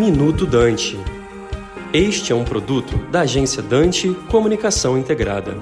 Minuto Dante. Este é um produto da agência Dante Comunicação Integrada.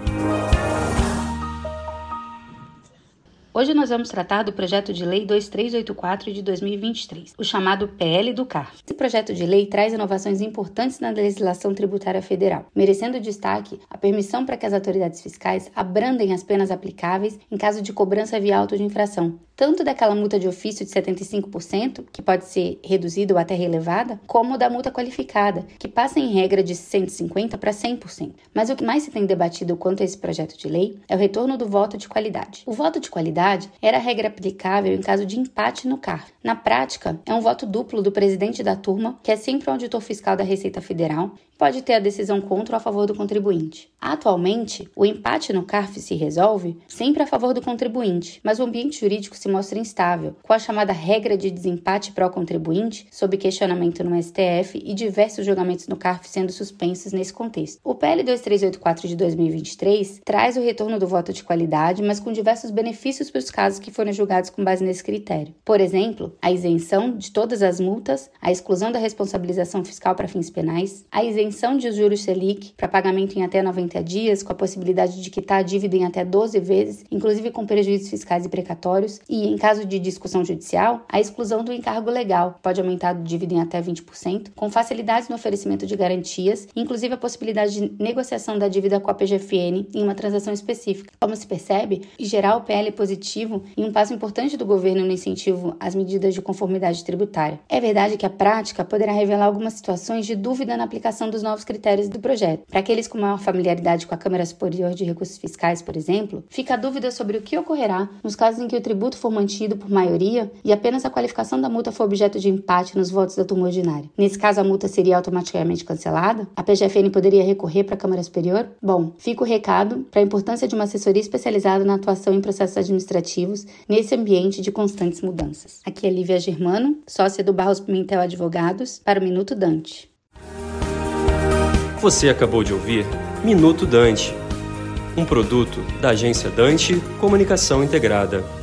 Hoje nós vamos tratar do projeto de lei 2384 de 2023, o chamado PL do CARF. Esse projeto de lei traz inovações importantes na legislação tributária federal, merecendo destaque a permissão para que as autoridades fiscais abrandem as penas aplicáveis em caso de cobrança via auto de infração, tanto daquela multa de ofício de 75%, que pode ser reduzida ou até relevada, como da multa qualificada, que passa em regra de 150% para 100%. Mas o que mais se tem debatido quanto a esse projeto de lei é o retorno do voto de qualidade. O voto de qualidade era a regra aplicável em caso de empate no CAR. Na prática, é um voto duplo do presidente da turma, que é sempre o auditor fiscal da Receita Federal, pode ter a decisão contra ou a favor do contribuinte. Atualmente, o empate no CARF se resolve sempre a favor do contribuinte, mas o ambiente jurídico se mostra instável, com a chamada regra de desempate pró-contribuinte, sob questionamento no STF e diversos julgamentos no CARF sendo suspensos nesse contexto. O PL 2384 de 2023 traz o retorno do voto de qualidade, mas com diversos benefícios para os casos que foram julgados com base nesse critério. Por exemplo, a isenção de todas as multas, a exclusão da responsabilização fiscal para fins penais, a isenção isenção de juros Selic para pagamento em até 90 dias, com a possibilidade de quitar a dívida em até 12 vezes, inclusive com prejuízos fiscais e precatórios, e, em caso de discussão judicial, a exclusão do encargo legal, pode aumentar a dívida em até 20%, com facilidades no oferecimento de garantias, inclusive a possibilidade de negociação da dívida com a PGFN em uma transação específica. Como se percebe, em geral, o PL é positivo e um passo importante do governo no incentivo às medidas de conformidade tributária. É verdade que a prática poderá revelar algumas situações de dúvida na aplicação dos dos novos critérios do projeto. Para aqueles com maior familiaridade com a Câmara Superior de Recursos Fiscais, por exemplo, fica a dúvida sobre o que ocorrerá nos casos em que o tributo for mantido por maioria e apenas a qualificação da multa for objeto de empate nos votos da turma ordinária. Nesse caso, a multa seria automaticamente cancelada? A PGFN poderia recorrer para a Câmara Superior? Bom, fica o recado para a importância de uma assessoria especializada na atuação em processos administrativos nesse ambiente de constantes mudanças. Aqui é Lívia Germano, sócia do Barros Pimentel Advogados, para o Minuto Dante. Você acabou de ouvir Minuto Dante, um produto da agência Dante Comunicação Integrada.